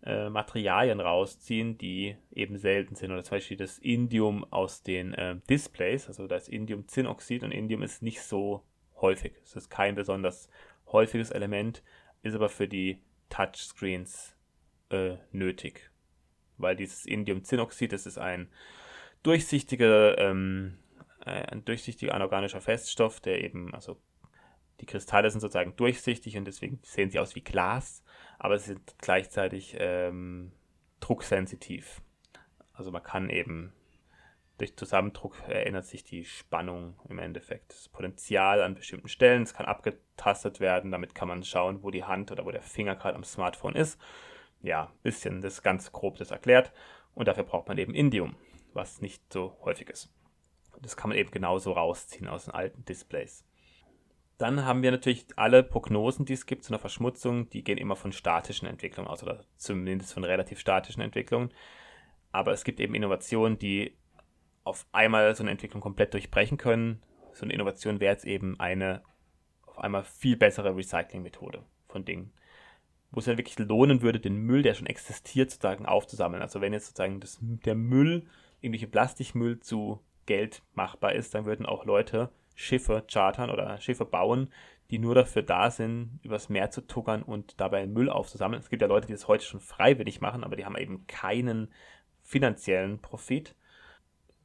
äh, Materialien rausziehen, die eben selten sind. Oder zum Beispiel das Indium aus den äh, Displays, also das Indiumzinnoxid und Indium ist nicht so häufig. Es ist kein besonders häufiges Element, ist aber für die Touchscreens äh, nötig weil dieses Indiumzinnoxid, das ist ein durchsichtiger, ähm, äh, ein durchsichtiger anorganischer Feststoff, der eben, also die Kristalle sind sozusagen durchsichtig und deswegen sehen sie aus wie Glas, aber sie sind gleichzeitig ähm, drucksensitiv. Also man kann eben durch Zusammendruck erinnert sich die Spannung im Endeffekt. Das Potenzial an bestimmten Stellen, es kann abgetastet werden, damit kann man schauen, wo die Hand oder wo der Finger gerade am Smartphone ist ja, bisschen das ganz grob das erklärt. Und dafür braucht man eben Indium, was nicht so häufig ist. Das kann man eben genauso rausziehen aus den alten Displays. Dann haben wir natürlich alle Prognosen, die es gibt zu einer Verschmutzung, die gehen immer von statischen Entwicklungen aus oder zumindest von relativ statischen Entwicklungen. Aber es gibt eben Innovationen, die auf einmal so eine Entwicklung komplett durchbrechen können. So eine Innovation wäre jetzt eben eine auf einmal viel bessere Recycling-Methode von Dingen wo es ja wirklich lohnen würde, den Müll, der schon existiert, sozusagen aufzusammeln. Also wenn jetzt sozusagen das, der Müll, irgendwelche Plastikmüll zu Geld machbar ist, dann würden auch Leute Schiffe chartern oder Schiffe bauen, die nur dafür da sind, übers Meer zu tuckern und dabei Müll aufzusammeln. Es gibt ja Leute, die das heute schon freiwillig machen, aber die haben eben keinen finanziellen Profit.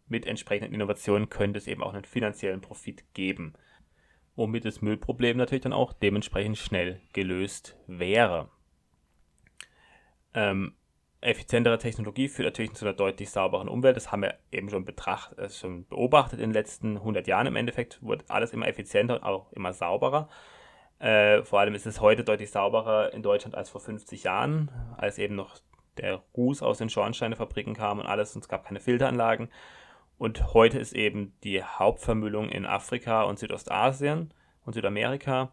Mit entsprechenden Innovationen könnte es eben auch einen finanziellen Profit geben, womit das Müllproblem natürlich dann auch dementsprechend schnell gelöst wäre. Ähm, effizientere Technologie führt natürlich zu einer deutlich sauberen Umwelt. Das haben wir eben schon, betracht, äh, schon beobachtet in den letzten 100 Jahren. Im Endeffekt wird alles immer effizienter und auch immer sauberer. Äh, vor allem ist es heute deutlich sauberer in Deutschland als vor 50 Jahren, als eben noch der Ruß aus den Schornsteinefabriken kam und alles und es gab keine Filteranlagen. Und heute ist eben die Hauptvermüllung in Afrika und Südostasien und Südamerika.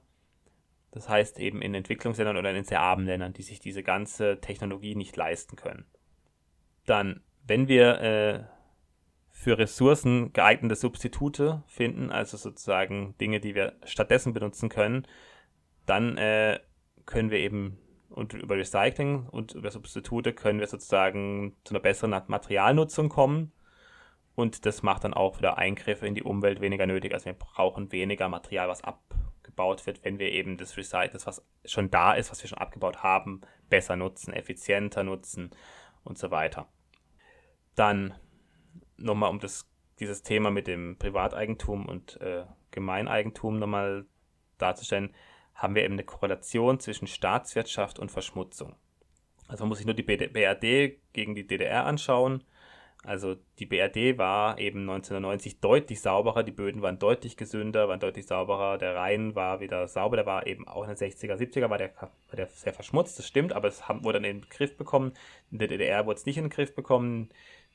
Das heißt eben in Entwicklungsländern oder in sehr armen Ländern, die sich diese ganze Technologie nicht leisten können. Dann, wenn wir äh, für Ressourcen geeignete Substitute finden, also sozusagen Dinge, die wir stattdessen benutzen können, dann äh, können wir eben und über Recycling und über Substitute können wir sozusagen zu einer besseren Materialnutzung kommen. Und das macht dann auch wieder Eingriffe in die Umwelt weniger nötig. Also wir brauchen weniger Material, was abgebaut wird, wenn wir eben das Recycle, was schon da ist, was wir schon abgebaut haben, besser nutzen, effizienter nutzen und so weiter. Dann nochmal, um das, dieses Thema mit dem Privateigentum und äh, Gemeineigentum nochmal darzustellen haben wir eben eine Korrelation zwischen Staatswirtschaft und Verschmutzung. Also man muss sich nur die BRD gegen die DDR anschauen. Also die BRD war eben 1990 deutlich sauberer, die Böden waren deutlich gesünder, waren deutlich sauberer, der Rhein war wieder sauber, der war eben auch in den 60er, 70er, war der, war der sehr verschmutzt, das stimmt, aber es haben, wurde dann in den Griff bekommen. In der DDR wurde es nicht in den Griff bekommen.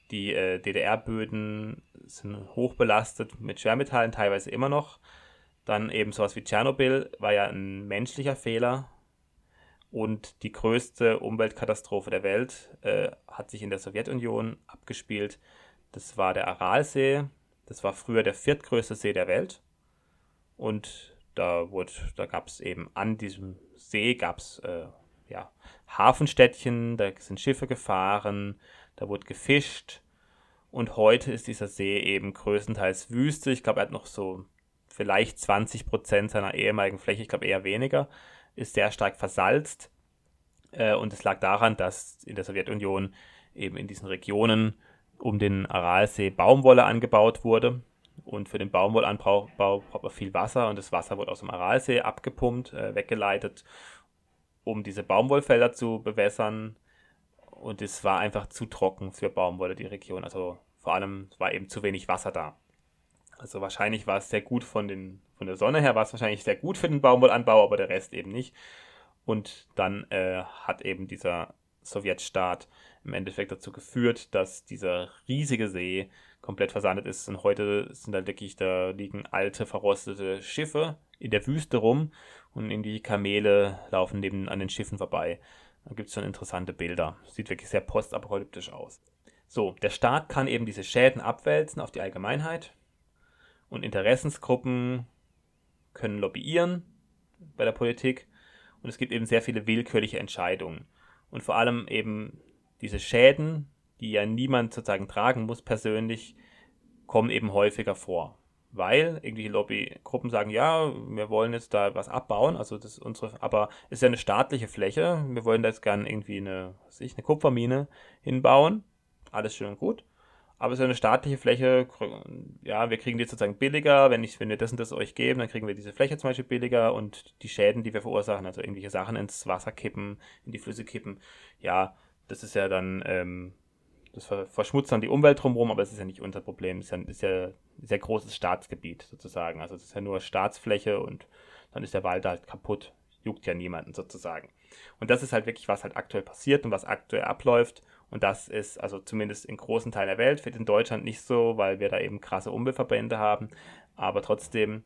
Die äh, DDR-Böden sind hochbelastet mit Schwermetallen, teilweise immer noch. Dann eben sowas wie Tschernobyl war ja ein menschlicher Fehler. Und die größte Umweltkatastrophe der Welt äh, hat sich in der Sowjetunion abgespielt. Das war der Aralsee. Das war früher der viertgrößte See der Welt. Und da, da gab es eben an diesem See gab's, äh, ja, Hafenstädtchen, da sind Schiffe gefahren, da wurde gefischt. Und heute ist dieser See eben größtenteils Wüste. Ich glaube, er hat noch so vielleicht 20 Prozent seiner ehemaligen Fläche, ich glaube eher weniger, ist sehr stark versalzt. Äh, und es lag daran, dass in der Sowjetunion eben in diesen Regionen um den Aralsee Baumwolle angebaut wurde. Und für den Baumwollanbau braucht man viel Wasser und das Wasser wurde aus dem Aralsee abgepumpt, äh, weggeleitet, um diese Baumwollfelder zu bewässern. Und es war einfach zu trocken für Baumwolle, die Region. Also vor allem war eben zu wenig Wasser da. Also wahrscheinlich war es sehr gut von, den, von der Sonne her, war es wahrscheinlich sehr gut für den Baumwollanbau, aber der Rest eben nicht. Und dann äh, hat eben dieser Sowjetstaat im Endeffekt dazu geführt, dass dieser riesige See komplett versandet ist. Und heute sind da wirklich, da liegen alte, verrostete Schiffe in der Wüste rum und in die Kamele laufen neben an den Schiffen vorbei. Da gibt es schon interessante Bilder. Sieht wirklich sehr postapokalyptisch aus. So, der Staat kann eben diese Schäden abwälzen auf die Allgemeinheit und Interessensgruppen können lobbyieren bei der Politik und es gibt eben sehr viele willkürliche Entscheidungen. Und vor allem eben diese Schäden, die ja niemand sozusagen tragen muss persönlich, kommen eben häufiger vor. Weil irgendwelche Lobbygruppen sagen, ja, wir wollen jetzt da was abbauen, also das ist unsere, aber es ist ja eine staatliche Fläche, wir wollen da jetzt gerne irgendwie eine, was ich, eine Kupfermine hinbauen. Alles schön und gut aber so eine staatliche Fläche, ja, wir kriegen die sozusagen billiger, wenn, ich, wenn wir das und das euch geben, dann kriegen wir diese Fläche zum Beispiel billiger und die Schäden, die wir verursachen, also irgendwelche Sachen ins Wasser kippen, in die Flüsse kippen, ja, das ist ja dann, ähm, das verschmutzt dann die Umwelt drumherum, aber es ist ja nicht unser Problem, es ist ja, ist ja ein sehr großes Staatsgebiet sozusagen, also es ist ja nur Staatsfläche und dann ist der Wald halt kaputt, juckt ja niemanden sozusagen. Und das ist halt wirklich, was halt aktuell passiert und was aktuell abläuft und das ist also zumindest in großen Teilen der Welt, wird in Deutschland nicht so, weil wir da eben krasse Umweltverbände haben. Aber trotzdem,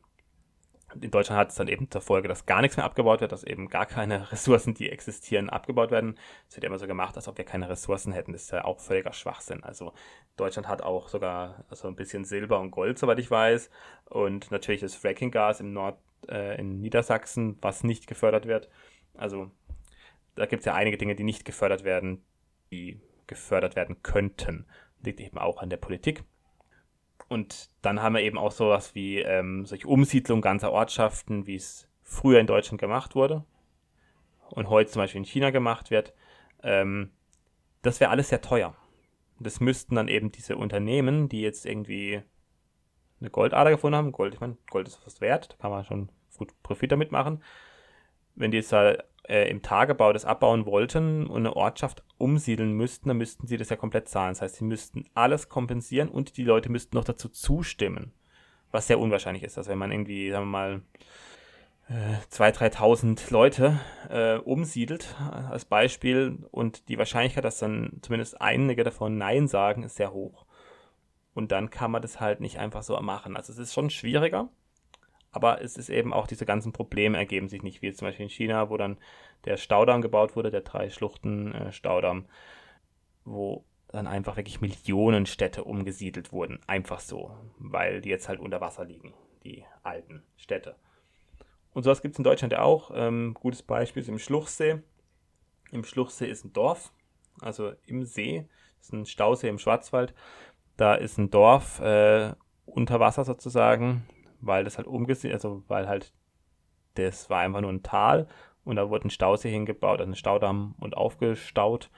in Deutschland hat es dann eben zur Folge, dass gar nichts mehr abgebaut wird, dass eben gar keine Ressourcen, die existieren, abgebaut werden. Es wird immer so gemacht, als ob wir keine Ressourcen hätten. Das ist ja auch völliger Schwachsinn. Also Deutschland hat auch sogar also ein bisschen Silber und Gold, soweit ich weiß. Und natürlich das Frackinggas im Nord, äh, in Niedersachsen, was nicht gefördert wird. Also da gibt es ja einige Dinge, die nicht gefördert werden, die gefördert werden könnten. Liegt eben auch an der Politik. Und dann haben wir eben auch sowas wie ähm, solche Umsiedlung ganzer Ortschaften, wie es früher in Deutschland gemacht wurde und heute zum Beispiel in China gemacht wird. Ähm, das wäre alles sehr teuer. Das müssten dann eben diese Unternehmen, die jetzt irgendwie eine Goldader gefunden haben, Gold, ich meine, Gold ist was wert, da kann man schon gut Profit damit machen. Wenn die jetzt da äh, im Tagebau das abbauen wollten und eine Ortschaft umsiedeln müssten, dann müssten sie das ja komplett zahlen. Das heißt, sie müssten alles kompensieren und die Leute müssten noch dazu zustimmen, was sehr unwahrscheinlich ist. Also wenn man irgendwie, sagen wir mal, äh, 2.000, 3.000 Leute äh, umsiedelt als Beispiel und die Wahrscheinlichkeit, dass dann zumindest einige davon Nein sagen, ist sehr hoch. Und dann kann man das halt nicht einfach so machen. Also es ist schon schwieriger, aber es ist eben auch, diese ganzen Probleme ergeben sich nicht, wie zum Beispiel in China, wo dann der Staudamm gebaut wurde, der drei Schluchten äh, Staudamm, wo dann einfach wirklich Millionen Städte umgesiedelt wurden. Einfach so, weil die jetzt halt unter Wasser liegen, die alten Städte. Und sowas gibt es in Deutschland ja auch. Ähm, gutes Beispiel ist im Schluchsee. Im Schluchsee ist ein Dorf, also im See, ist ein Stausee im Schwarzwald. Da ist ein Dorf äh, unter Wasser sozusagen, weil das halt umgesiedelt, also weil halt das war einfach nur ein Tal und da wurde ein Stausee hingebaut, also ein Staudamm und aufgestaut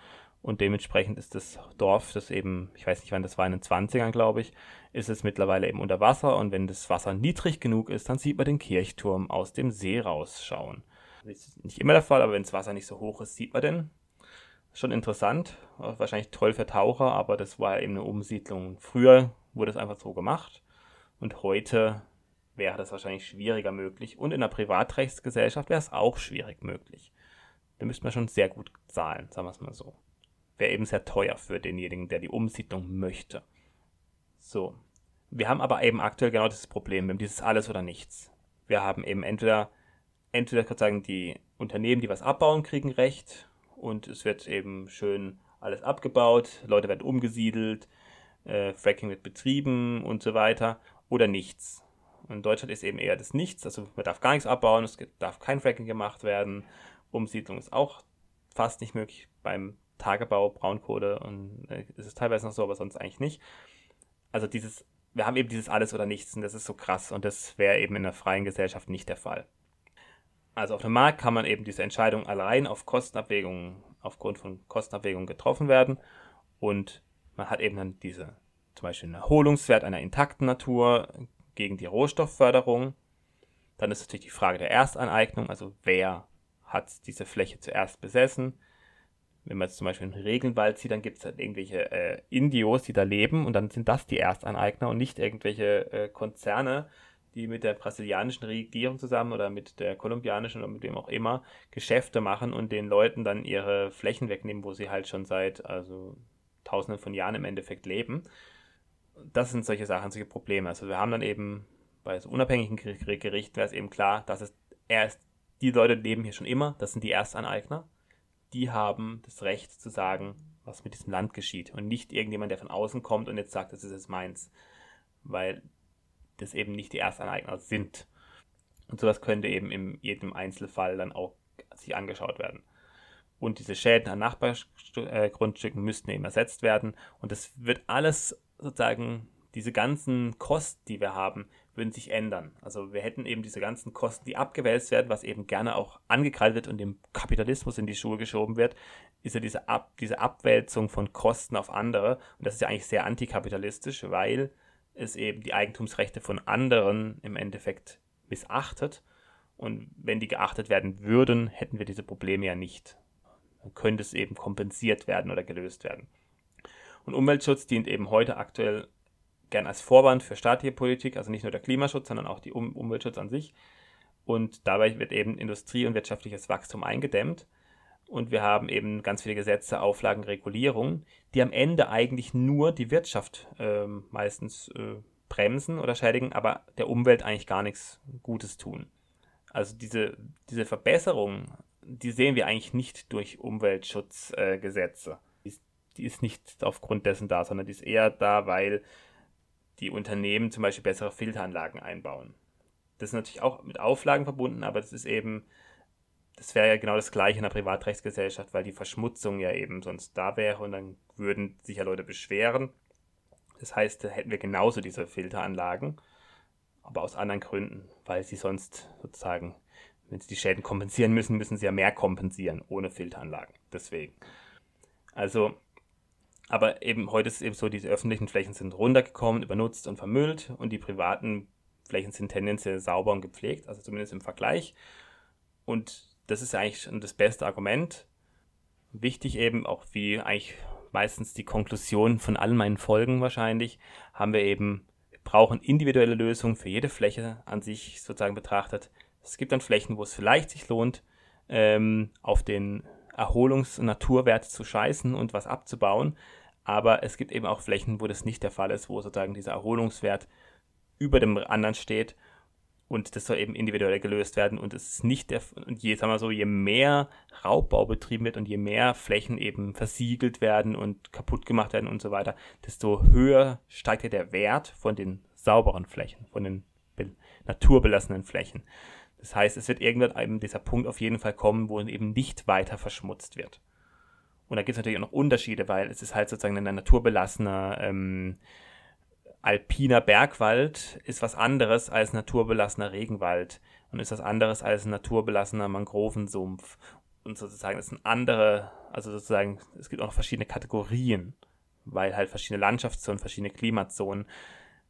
und dementsprechend ist das Dorf, das eben, ich weiß nicht wann das war, in den 20ern glaube ich, ist es mittlerweile eben unter Wasser und wenn das Wasser niedrig genug ist, dann sieht man den Kirchturm aus dem See rausschauen. Das ist nicht immer der Fall, aber wenn das Wasser nicht so hoch ist, sieht man den. Schon interessant, wahrscheinlich toll für Taucher, aber das war eben eine Umsiedlung. Früher wurde es einfach so gemacht und heute wäre das wahrscheinlich schwieriger möglich. Und in einer Privatrechtsgesellschaft wäre es auch schwierig möglich. Da müsste man schon sehr gut zahlen, sagen wir es mal so. Wäre eben sehr teuer für denjenigen, der die Umsiedlung möchte. So. Wir haben aber eben aktuell genau dieses Problem, wir haben dieses alles oder nichts. Wir haben eben entweder, entweder sozusagen die Unternehmen, die was abbauen, kriegen Recht und es wird eben schön alles abgebaut, Leute werden umgesiedelt, äh, Fracking wird betrieben und so weiter oder nichts. In Deutschland ist eben eher das Nichts, also man darf gar nichts abbauen, es darf kein Fracking gemacht werden. Umsiedlung ist auch fast nicht möglich beim Tagebau, Braunkohle und äh, ist es teilweise noch so, aber sonst eigentlich nicht. Also dieses, wir haben eben dieses Alles oder Nichts und das ist so krass und das wäre eben in einer freien Gesellschaft nicht der Fall. Also auf dem Markt kann man eben diese Entscheidung allein auf Kostenabwägungen, aufgrund von Kostenabwägungen getroffen werden und man hat eben dann diese zum Beispiel einen Erholungswert einer intakten Natur gegen die Rohstoffförderung. Dann ist natürlich die Frage der Erstaneignung, also wer hat diese Fläche zuerst besessen. Wenn man jetzt zum Beispiel einen Regenwald sieht, dann gibt es halt irgendwelche äh, Indios, die da leben und dann sind das die Erstaneigner und nicht irgendwelche äh, Konzerne, die mit der brasilianischen Regierung zusammen oder mit der kolumbianischen oder mit wem auch immer Geschäfte machen und den Leuten dann ihre Flächen wegnehmen, wo sie halt schon seit also tausenden von Jahren im Endeffekt leben das sind solche Sachen, solche Probleme. Also wir haben dann eben bei so unabhängigen Gerichten wäre es eben klar, dass es erst, die Leute leben hier schon immer, das sind die Erstaneigner, die haben das Recht zu sagen, was mit diesem Land geschieht und nicht irgendjemand, der von außen kommt und jetzt sagt, das ist jetzt meins, weil das eben nicht die Erstaneigner sind. Und sowas könnte eben in jedem Einzelfall dann auch sich angeschaut werden. Und diese Schäden an Nachbargrundstücken müssten eben ersetzt werden. Und das wird alles sozusagen diese ganzen Kosten, die wir haben, würden sich ändern. Also wir hätten eben diese ganzen Kosten, die abgewälzt werden, was eben gerne auch angekreidet wird und dem Kapitalismus in die Schuhe geschoben wird, ist ja diese, Ab diese Abwälzung von Kosten auf andere. Und das ist ja eigentlich sehr antikapitalistisch, weil es eben die Eigentumsrechte von anderen im Endeffekt missachtet. Und wenn die geachtet werden würden, hätten wir diese Probleme ja nicht. Dann könnte es eben kompensiert werden oder gelöst werden. Und Umweltschutz dient eben heute aktuell gern als Vorwand für staatliche Politik, also nicht nur der Klimaschutz, sondern auch die um Umweltschutz an sich. Und dabei wird eben Industrie und wirtschaftliches Wachstum eingedämmt. Und wir haben eben ganz viele Gesetze, Auflagen, Regulierungen, die am Ende eigentlich nur die Wirtschaft äh, meistens äh, bremsen oder schädigen, aber der Umwelt eigentlich gar nichts Gutes tun. Also diese, diese Verbesserung, die sehen wir eigentlich nicht durch Umweltschutzgesetze. Äh, die ist nicht aufgrund dessen da, sondern die ist eher da, weil die Unternehmen zum Beispiel bessere Filteranlagen einbauen. Das ist natürlich auch mit Auflagen verbunden, aber das ist eben, das wäre ja genau das gleiche in einer Privatrechtsgesellschaft, weil die Verschmutzung ja eben sonst da wäre und dann würden sich ja Leute beschweren. Das heißt, da hätten wir genauso diese Filteranlagen, aber aus anderen Gründen, weil sie sonst sozusagen, wenn sie die Schäden kompensieren müssen, müssen sie ja mehr kompensieren ohne Filteranlagen. Deswegen. Also aber eben heute ist es eben so, diese öffentlichen Flächen sind runtergekommen, übernutzt und vermüllt und die privaten Flächen sind tendenziell sauber und gepflegt, also zumindest im Vergleich. Und das ist eigentlich das beste Argument. Wichtig eben, auch wie eigentlich meistens die Konklusion von allen meinen Folgen wahrscheinlich, haben wir eben, wir brauchen individuelle Lösungen für jede Fläche an sich sozusagen betrachtet. Es gibt dann Flächen, wo es vielleicht sich lohnt, ähm, auf den Erholungs- und Naturwert zu scheißen und was abzubauen. Aber es gibt eben auch Flächen, wo das nicht der Fall ist, wo sozusagen dieser Erholungswert über dem anderen steht und das soll eben individuell gelöst werden und es ist nicht der und je sagen wir so je mehr Raubbau betrieben wird und je mehr Flächen eben versiegelt werden und kaputt gemacht werden und so weiter desto höher steigt ja der Wert von den sauberen Flächen von den naturbelassenen Flächen das heißt es wird irgendwann eben dieser Punkt auf jeden Fall kommen wo eben nicht weiter verschmutzt wird und da gibt es natürlich auch noch Unterschiede weil es ist halt sozusagen ein naturbelassener ähm, alpiner Bergwald ist was anderes als naturbelassener Regenwald und ist was anderes als naturbelassener Mangrovensumpf. Und sozusagen, das sind andere, also sozusagen, es gibt auch noch verschiedene Kategorien, weil halt verschiedene Landschaftszonen, verschiedene Klimazonen,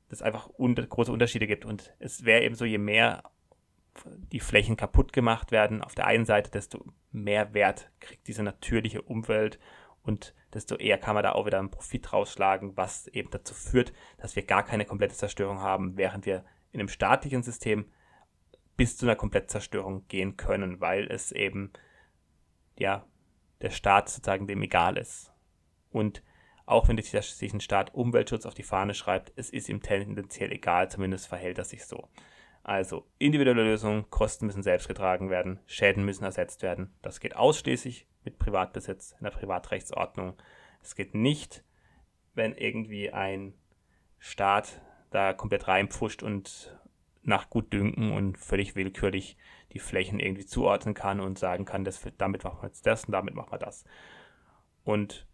das einfach unter, große Unterschiede gibt. Und es wäre eben so, je mehr die Flächen kaputt gemacht werden auf der einen Seite, desto mehr Wert kriegt diese natürliche Umwelt und desto eher kann man da auch wieder einen Profit rausschlagen, was eben dazu führt, dass wir gar keine komplette Zerstörung haben, während wir in einem staatlichen System bis zu einer Komplettzerstörung gehen können, weil es eben ja der Staat sozusagen dem egal ist. Und auch wenn sich ein Staat Umweltschutz auf die Fahne schreibt, es ist ihm tendenziell egal, zumindest verhält er sich so. Also individuelle Lösungen, Kosten müssen selbst getragen werden, Schäden müssen ersetzt werden. Das geht ausschließlich mit Privatbesitz in der Privatrechtsordnung. Es geht nicht, wenn irgendwie ein Staat da komplett reinpfuscht und nach Gutdünken und völlig willkürlich die Flächen irgendwie zuordnen kann und sagen kann, das, damit machen wir jetzt das und damit machen wir das. Und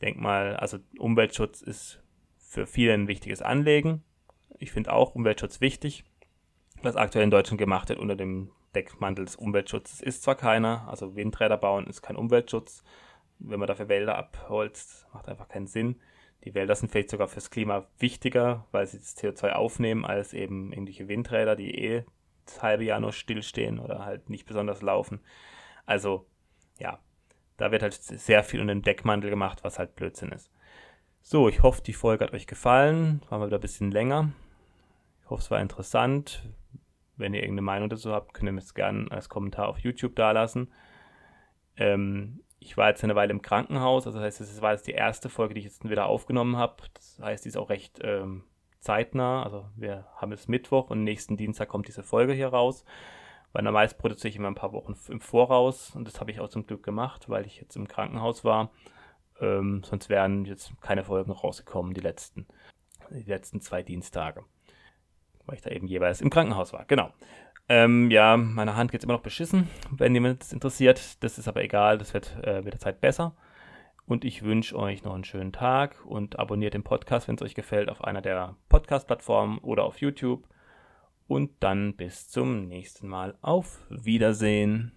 denk mal, also Umweltschutz ist für viele ein wichtiges Anlegen. Ich finde auch Umweltschutz wichtig was aktuell in Deutschland gemacht wird unter dem Deckmantel des Umweltschutzes, ist zwar keiner, also Windräder bauen ist kein Umweltschutz. Wenn man dafür Wälder abholzt, macht einfach keinen Sinn. Die Wälder sind vielleicht sogar fürs Klima wichtiger, weil sie das CO2 aufnehmen, als eben irgendwelche Windräder, die eh das halbe Jahr nur stillstehen oder halt nicht besonders laufen. Also, ja, da wird halt sehr viel unter dem Deckmantel gemacht, was halt Blödsinn ist. So, ich hoffe, die Folge hat euch gefallen. War mal wieder ein bisschen länger. Ich hoffe, es war interessant. Wenn ihr irgendeine Meinung dazu habt, könnt ihr mir es gerne als Kommentar auf YouTube dalassen. Ähm, ich war jetzt eine Weile im Krankenhaus, also das heißt, es war jetzt die erste Folge, die ich jetzt wieder aufgenommen habe. Das heißt, die ist auch recht ähm, zeitnah. Also wir haben jetzt Mittwoch und nächsten Dienstag kommt diese Folge hier raus. Weil normalerweise produziere ich immer ein paar Wochen im Voraus und das habe ich auch zum Glück gemacht, weil ich jetzt im Krankenhaus war. Ähm, sonst wären jetzt keine Folgen rausgekommen, die letzten, die letzten zwei Dienstage weil ich da eben jeweils im Krankenhaus war. Genau. Ähm, ja, meine Hand geht immer noch beschissen, wenn jemand das interessiert. Das ist aber egal, das wird äh, mit der Zeit besser. Und ich wünsche euch noch einen schönen Tag und abonniert den Podcast, wenn es euch gefällt, auf einer der Podcast-Plattformen oder auf YouTube. Und dann bis zum nächsten Mal. Auf Wiedersehen.